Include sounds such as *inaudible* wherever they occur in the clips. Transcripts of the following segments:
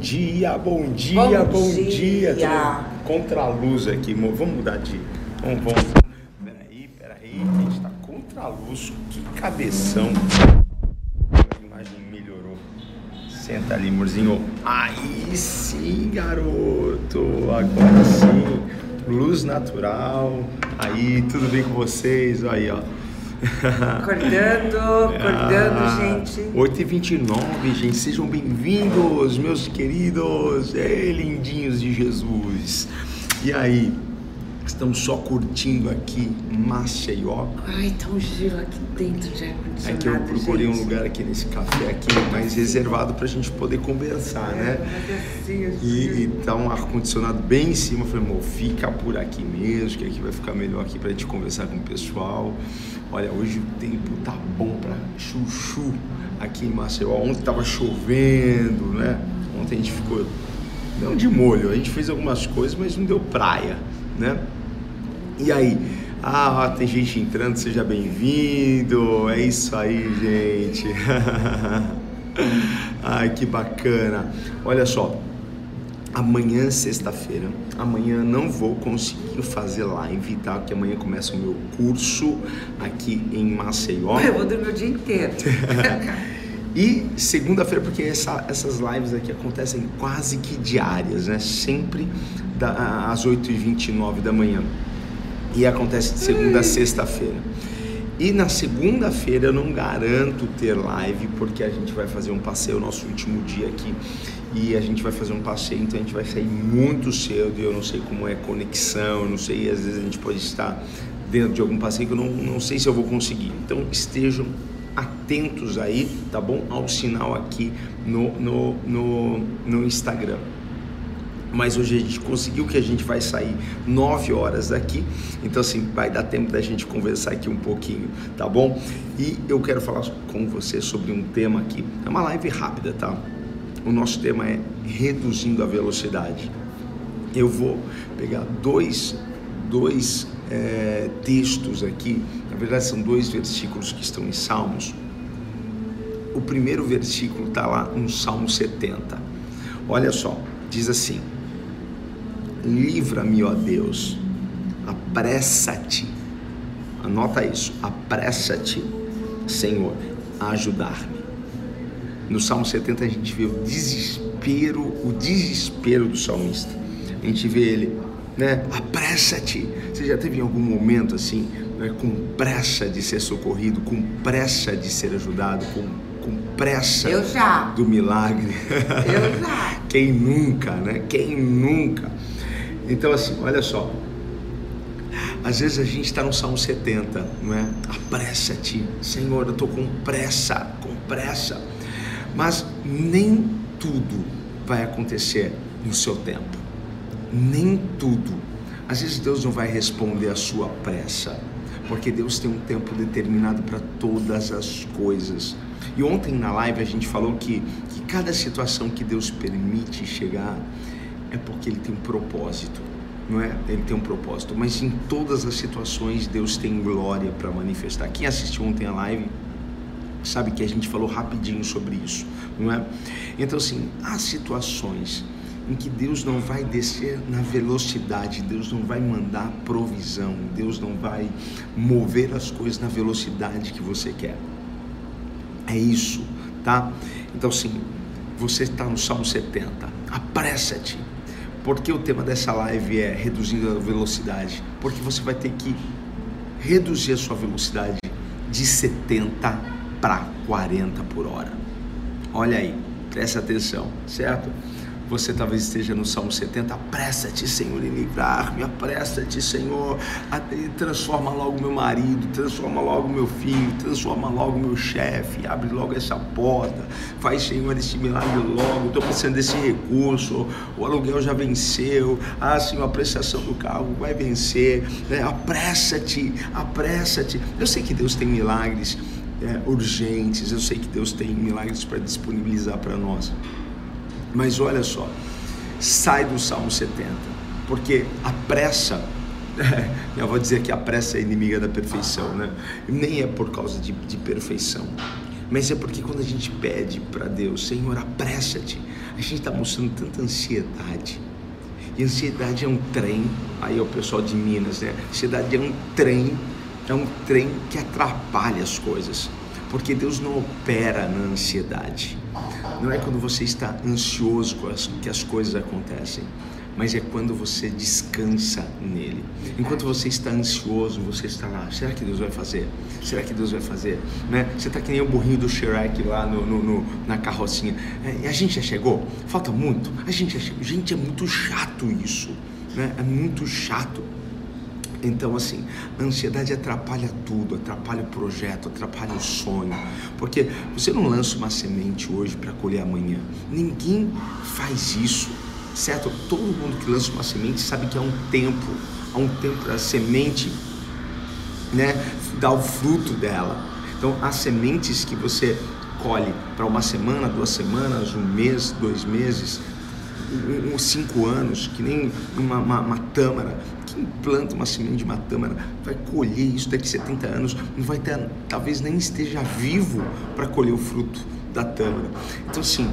dia, bom dia, bom, bom dia! dia. Contra a luz aqui, vamos mudar de. Vamos, vamos. Peraí, peraí, a gente tá contra a luz. Que cabeção! A imagem melhorou. Senta ali, amorzinho. Aí sim, garoto! Agora sim! Luz natural. Aí, tudo bem com vocês? Aí, ó. *laughs* Acordando, acordando, ah, gente. 8h29, gente. Sejam bem-vindos, meus queridos. É, lindinhos de Jesus. E aí? Estamos só curtindo aqui Maceió. Ai, tá um giro aqui dentro de ar-condicionado. Aqui eu procurei gente. um lugar aqui nesse café aqui mais reservado para a gente poder conversar, é, né? Assim, e, e tá um ar-condicionado bem em cima. Eu falei, amor, fica por aqui mesmo, que aqui vai ficar melhor aqui para a gente conversar com o pessoal. Olha, hoje o tempo tá bom para chuchu aqui em Maceió. Ontem tava chovendo, né? Ontem a gente ficou não de molho, a gente fez algumas coisas, mas não deu praia, né? E aí? Ah, tem gente entrando, seja bem-vindo. É isso aí, gente. *laughs* Ai, que bacana. Olha só, amanhã, sexta-feira, amanhã não vou conseguir fazer live, tá? Porque amanhã começa o meu curso aqui em Maceió. Eu vou dormir o dia inteiro. *laughs* e segunda-feira, porque essa, essas lives aqui acontecem quase que diárias, né? Sempre da, às 8h29 da manhã e acontece de segunda a sexta-feira. E na segunda-feira eu não garanto ter live, porque a gente vai fazer um passeio, nosso último dia aqui, e a gente vai fazer um passeio, então a gente vai sair muito cedo, e eu não sei como é conexão, não sei, às vezes a gente pode estar dentro de algum passeio que eu não, não sei se eu vou conseguir. Então estejam atentos aí, tá bom? Ao sinal aqui no, no, no, no Instagram mas hoje a gente conseguiu que a gente vai sair 9 horas daqui, então assim, vai dar tempo da gente conversar aqui um pouquinho, tá bom? E eu quero falar com você sobre um tema aqui, é uma live rápida, tá? O nosso tema é reduzindo a velocidade. Eu vou pegar dois, dois é, textos aqui, na verdade são dois versículos que estão em Salmos. O primeiro versículo está lá no Salmo 70. Olha só, diz assim: Livra-me, ó Deus, apressa-te. Anota isso, apressa-te, Senhor, a ajudar-me. No Salmo 70 a gente vê o desespero, o desespero do salmista. A gente vê ele, né? Apressa-te. Você já teve em algum momento assim, né, com pressa de ser socorrido, com pressa de ser ajudado, com, com pressa do milagre? Eu já. *laughs* Quem nunca, né? Quem nunca? Então, assim, olha só. Às vezes a gente está no Salmo 70, não é? Apressa-te, Senhor, eu estou com pressa, com pressa. Mas nem tudo vai acontecer no seu tempo. Nem tudo. Às vezes Deus não vai responder a sua pressa, porque Deus tem um tempo determinado para todas as coisas. E ontem na live a gente falou que, que cada situação que Deus permite chegar, é porque ele tem um propósito, não é? Ele tem um propósito, mas em todas as situações Deus tem glória para manifestar. Quem assistiu ontem a live sabe que a gente falou rapidinho sobre isso, não é? Então assim, há situações em que Deus não vai descer na velocidade, Deus não vai mandar provisão, Deus não vai mover as coisas na velocidade que você quer. É isso, tá? Então assim, você está no Salmo 70, apressa-te, porque o tema dessa live é reduzindo a velocidade? Porque você vai ter que reduzir a sua velocidade de 70 para 40 por hora. Olha aí, presta atenção, certo? Você talvez esteja no Salmo 70, apressa-te, Senhor, em livrar-me, apressa-te, Senhor, transforma logo meu marido, transforma logo meu filho, transforma logo meu chefe, abre logo essa porta, faz, Senhor, esse milagre logo, estou precisando desse recurso, o aluguel já venceu, ah, Senhor, a prestação do carro vai vencer, né? apressa-te, apressa-te. Eu sei que Deus tem milagres é, urgentes, eu sei que Deus tem milagres para disponibilizar para nós. Mas olha só, sai do Salmo 70, porque a pressa, eu vou dizer que a pressa é inimiga da perfeição, né? Nem é por causa de, de perfeição, Mas é porque quando a gente pede para Deus, Senhor, apressa-te, a gente está mostrando tanta ansiedade. E ansiedade é um trem, aí é o pessoal de Minas, né? Ansiedade é um trem, é um trem que atrapalha as coisas. Porque Deus não opera na ansiedade. Não é quando você está ansioso que as coisas acontecem mas é quando você descansa nele. Enquanto você está ansioso, você está lá. Será que Deus vai fazer? Será que Deus vai fazer? Né? Você está que nem o burrinho do Shrek lá no, no, no na carrocinha. É, a gente já chegou? Falta muito? A gente já chegou. Gente, é muito chato isso. Né? É muito chato. Então, assim, a ansiedade atrapalha tudo, atrapalha o projeto, atrapalha o sonho. Porque você não lança uma semente hoje para colher amanhã. Ninguém faz isso certo? Todo mundo que lança uma semente sabe que há um tempo, há um tempo para a semente, né, dar o fruto dela. Então, há sementes que você colhe para uma semana, duas semanas, um mês, dois meses, um, cinco anos, que nem uma, uma, uma tâmara. Quem planta uma semente de uma tâmara vai colher isso daqui a 70 anos, não vai ter, talvez nem esteja vivo para colher o fruto da tâmara. Então, assim,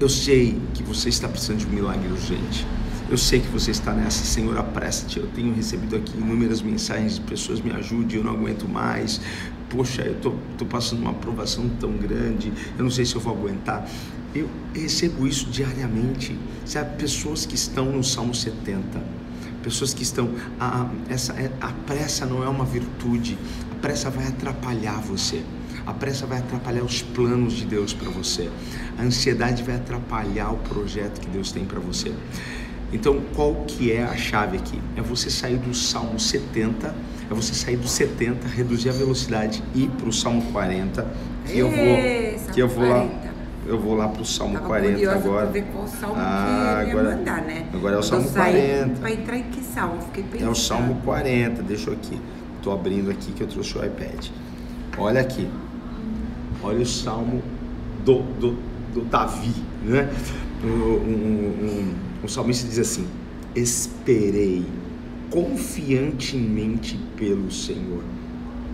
eu sei que você está precisando de um milagre urgente. Eu sei que você está nessa, Senhor, apressa-te. Eu tenho recebido aqui inúmeras mensagens de pessoas, me ajude, eu não aguento mais. Poxa, eu estou passando uma aprovação tão grande, eu não sei se eu vou aguentar. Eu recebo isso diariamente. Sabe, pessoas que estão no Salmo 70, pessoas que estão. A, essa, é, a pressa não é uma virtude, a pressa vai atrapalhar você. A pressa vai atrapalhar os planos de Deus para você. A ansiedade vai atrapalhar o projeto que Deus tem para você. Então, qual que é a chave aqui? É você sair do Salmo 70, é você sair do 70, reduzir a velocidade e ir para o Salmo 40. Que eu vou, que eu vou lá, eu vou lá para o Salmo Tava 40 agora. ver qual salmo ah, que agora, mandar, né? Agora é o Salmo 40. Vai entrar em que salmo? Fiquei pensando. É o Salmo 40, deixa eu aqui. Estou abrindo aqui que eu trouxe o iPad. Olha aqui. Olha o salmo do, do, do Davi, né? Um, um, um, um salmista diz assim: Esperei confiantemente pelo Senhor.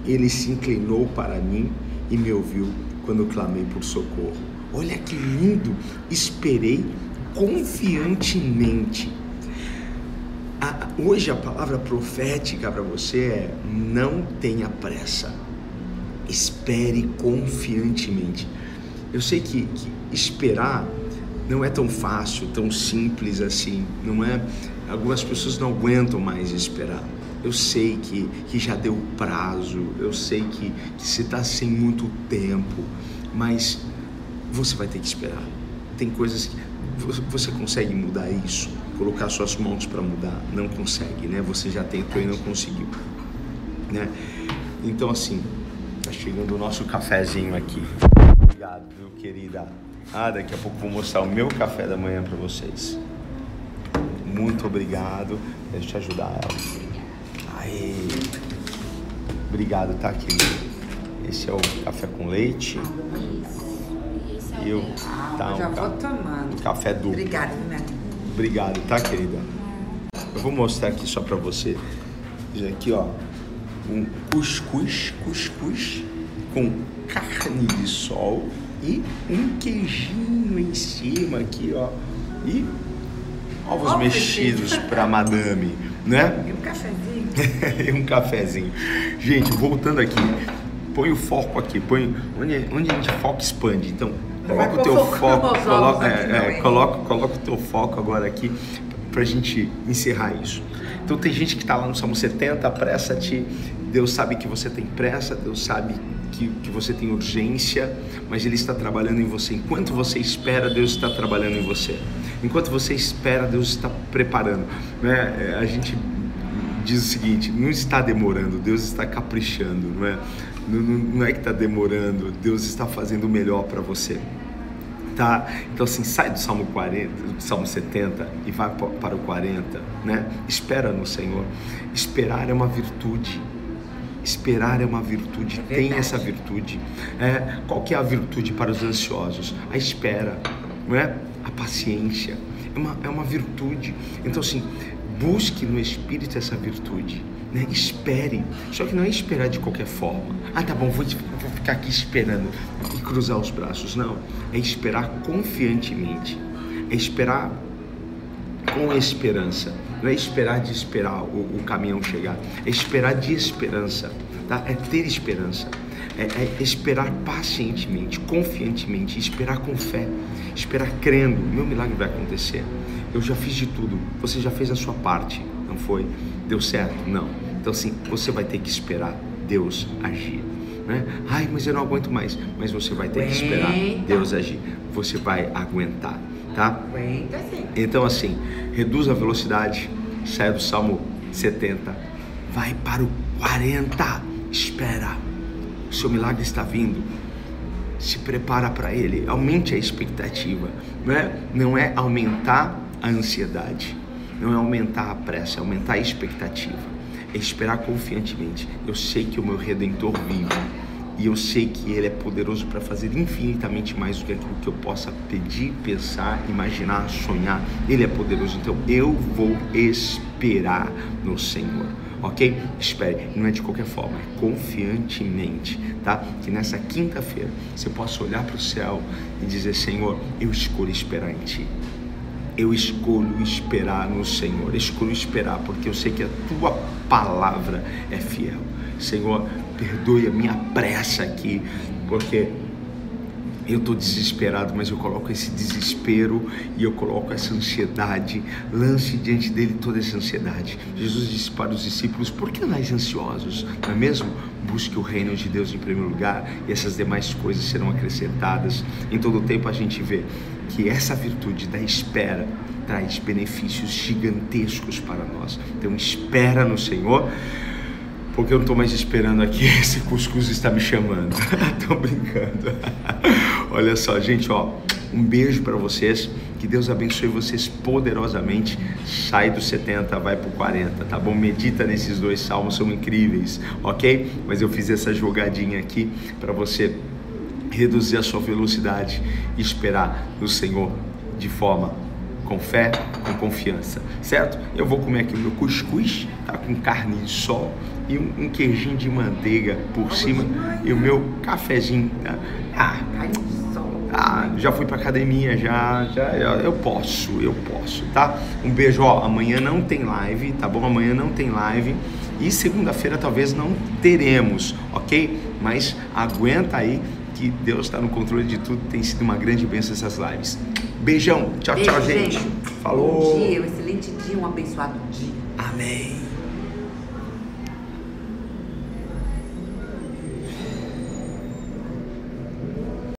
Ele se inclinou para mim e me ouviu quando clamei por socorro. Olha que lindo! Esperei confiantemente. A, hoje a palavra profética para você é: não tenha pressa espere confiantemente. Eu sei que, que, esperar não é tão fácil, tão simples assim, não é? Algumas pessoas não aguentam mais esperar. Eu sei que, que já deu prazo, eu sei que, que se está sem muito tempo, mas você vai ter que esperar. Tem coisas que você consegue mudar isso, colocar suas mãos para mudar, não consegue, né? Você já tentou e não conseguiu, né? Então assim, Tá chegando o nosso cafezinho aqui. Obrigado, meu querida. Ah, daqui a pouco vou mostrar o meu café da manhã para vocês. Muito obrigado. Deixa eu te ajudar ela. Aí. Obrigado, tá, querida? Esse é o café com leite. E eu, tá, já um vou tomando. Café duplo. Obrigada, né? Obrigado, tá, querida? Eu vou mostrar aqui só para você. Aqui, ó um cuscuz, cuscuz com carne de sol e um queijinho em cima aqui, ó. E ovos mexidos para madame, né? E um cafezinho. *laughs* e um cafezinho. Gente, voltando aqui, põe o foco aqui, põe onde, onde a gente foca expande. Então, coloca o teu foco, coloca, é, é, coloca, coloca o teu foco agora aqui para a gente encerrar isso. Então tem gente que está lá no Salmo 70, apressa-te. Deus sabe que você tem pressa, Deus sabe que, que você tem urgência, mas Ele está trabalhando em você. Enquanto você espera, Deus está trabalhando em você. Enquanto você espera, Deus está preparando. Né? A gente diz o seguinte: não está demorando, Deus está caprichando, não é? Não, não, é que está demorando, Deus está fazendo o melhor para você tá? Então assim, sai do Salmo 40, do Salmo 70 e vai para o 40, né? Espera no Senhor. Esperar é uma virtude. Esperar é uma virtude, é tem essa virtude. É, qual que é a virtude para os ansiosos? A espera, não é? A paciência. É uma, é uma virtude. Então assim, busque no Espírito essa virtude. Né? Espere. Só que não é esperar de qualquer forma. Ah, tá bom, vou, vou ficar aqui esperando e cruzar os braços. Não. É esperar confiantemente. É esperar com esperança. Não é esperar de esperar o, o caminhão chegar. É esperar de esperança. Tá? É ter esperança. É, é, esperar pacientemente, confiantemente, esperar com fé, esperar crendo. Meu milagre vai acontecer. Eu já fiz de tudo. Você já fez a sua parte, não foi? Deu certo? Não. Então, assim, você vai ter que esperar Deus agir. Né? Ai, mas eu não aguento mais. Mas você vai ter que esperar Deus agir. Você vai aguentar, tá? Aguenta sim. Então, assim, reduz a velocidade, sai do Salmo 70, vai para o 40, espera. O seu milagre está vindo. Se prepara para ele, aumente a expectativa, não é? Não é aumentar a ansiedade, não é aumentar a pressa, é aumentar a expectativa, é esperar confiantemente. Eu sei que o meu redentor vive e eu sei que Ele é poderoso para fazer infinitamente mais do que aquilo que eu possa pedir, pensar, imaginar, sonhar. Ele é poderoso, então eu vou esperar no Senhor. Ok? Espere, não é de qualquer forma, é confiantemente, tá? Que nessa quinta-feira você possa olhar para o céu e dizer: Senhor, eu escolho esperar em Ti eu escolho esperar no Senhor, escolho esperar, porque eu sei que a tua palavra é fiel. Senhor, perdoe a minha pressa aqui, porque eu estou desesperado, mas eu coloco esse desespero e eu coloco essa ansiedade, lance diante dele toda essa ansiedade. Jesus disse para os discípulos: Por que andais ansiosos? Não é mesmo? Busque o reino de Deus em primeiro lugar e essas demais coisas serão acrescentadas. Em todo o tempo a gente vê que essa virtude da espera traz benefícios gigantescos para nós. Então, espera no Senhor porque eu não estou mais esperando aqui, *laughs* esse cuscuz está me chamando. *laughs* Tô brincando. *laughs* Olha só, gente, ó, um beijo para vocês. Que Deus abençoe vocês poderosamente. Sai do 70, vai pro 40, tá bom? Medita nesses dois salmos, são incríveis, ok? Mas eu fiz essa jogadinha aqui para você reduzir a sua velocidade e esperar no Senhor de forma com fé, com confiança, certo? Eu vou comer aqui o meu cuscuz, tá com carne de sol e um, um queijinho de manteiga por cima e o meu cafezinho. Tá? Ah, ah, já fui pra academia, já, já, eu posso, eu posso, tá? Um beijo, ó, amanhã não tem live, tá bom? Amanhã não tem live e segunda-feira talvez não teremos, ok? Mas aguenta aí que Deus está no controle de tudo, tem sido uma grande bênção essas lives. Beijão, tchau, Beijo, tchau, gente. gente. Falou. Bom dia, um excelente dia, um abençoado dia. Amém.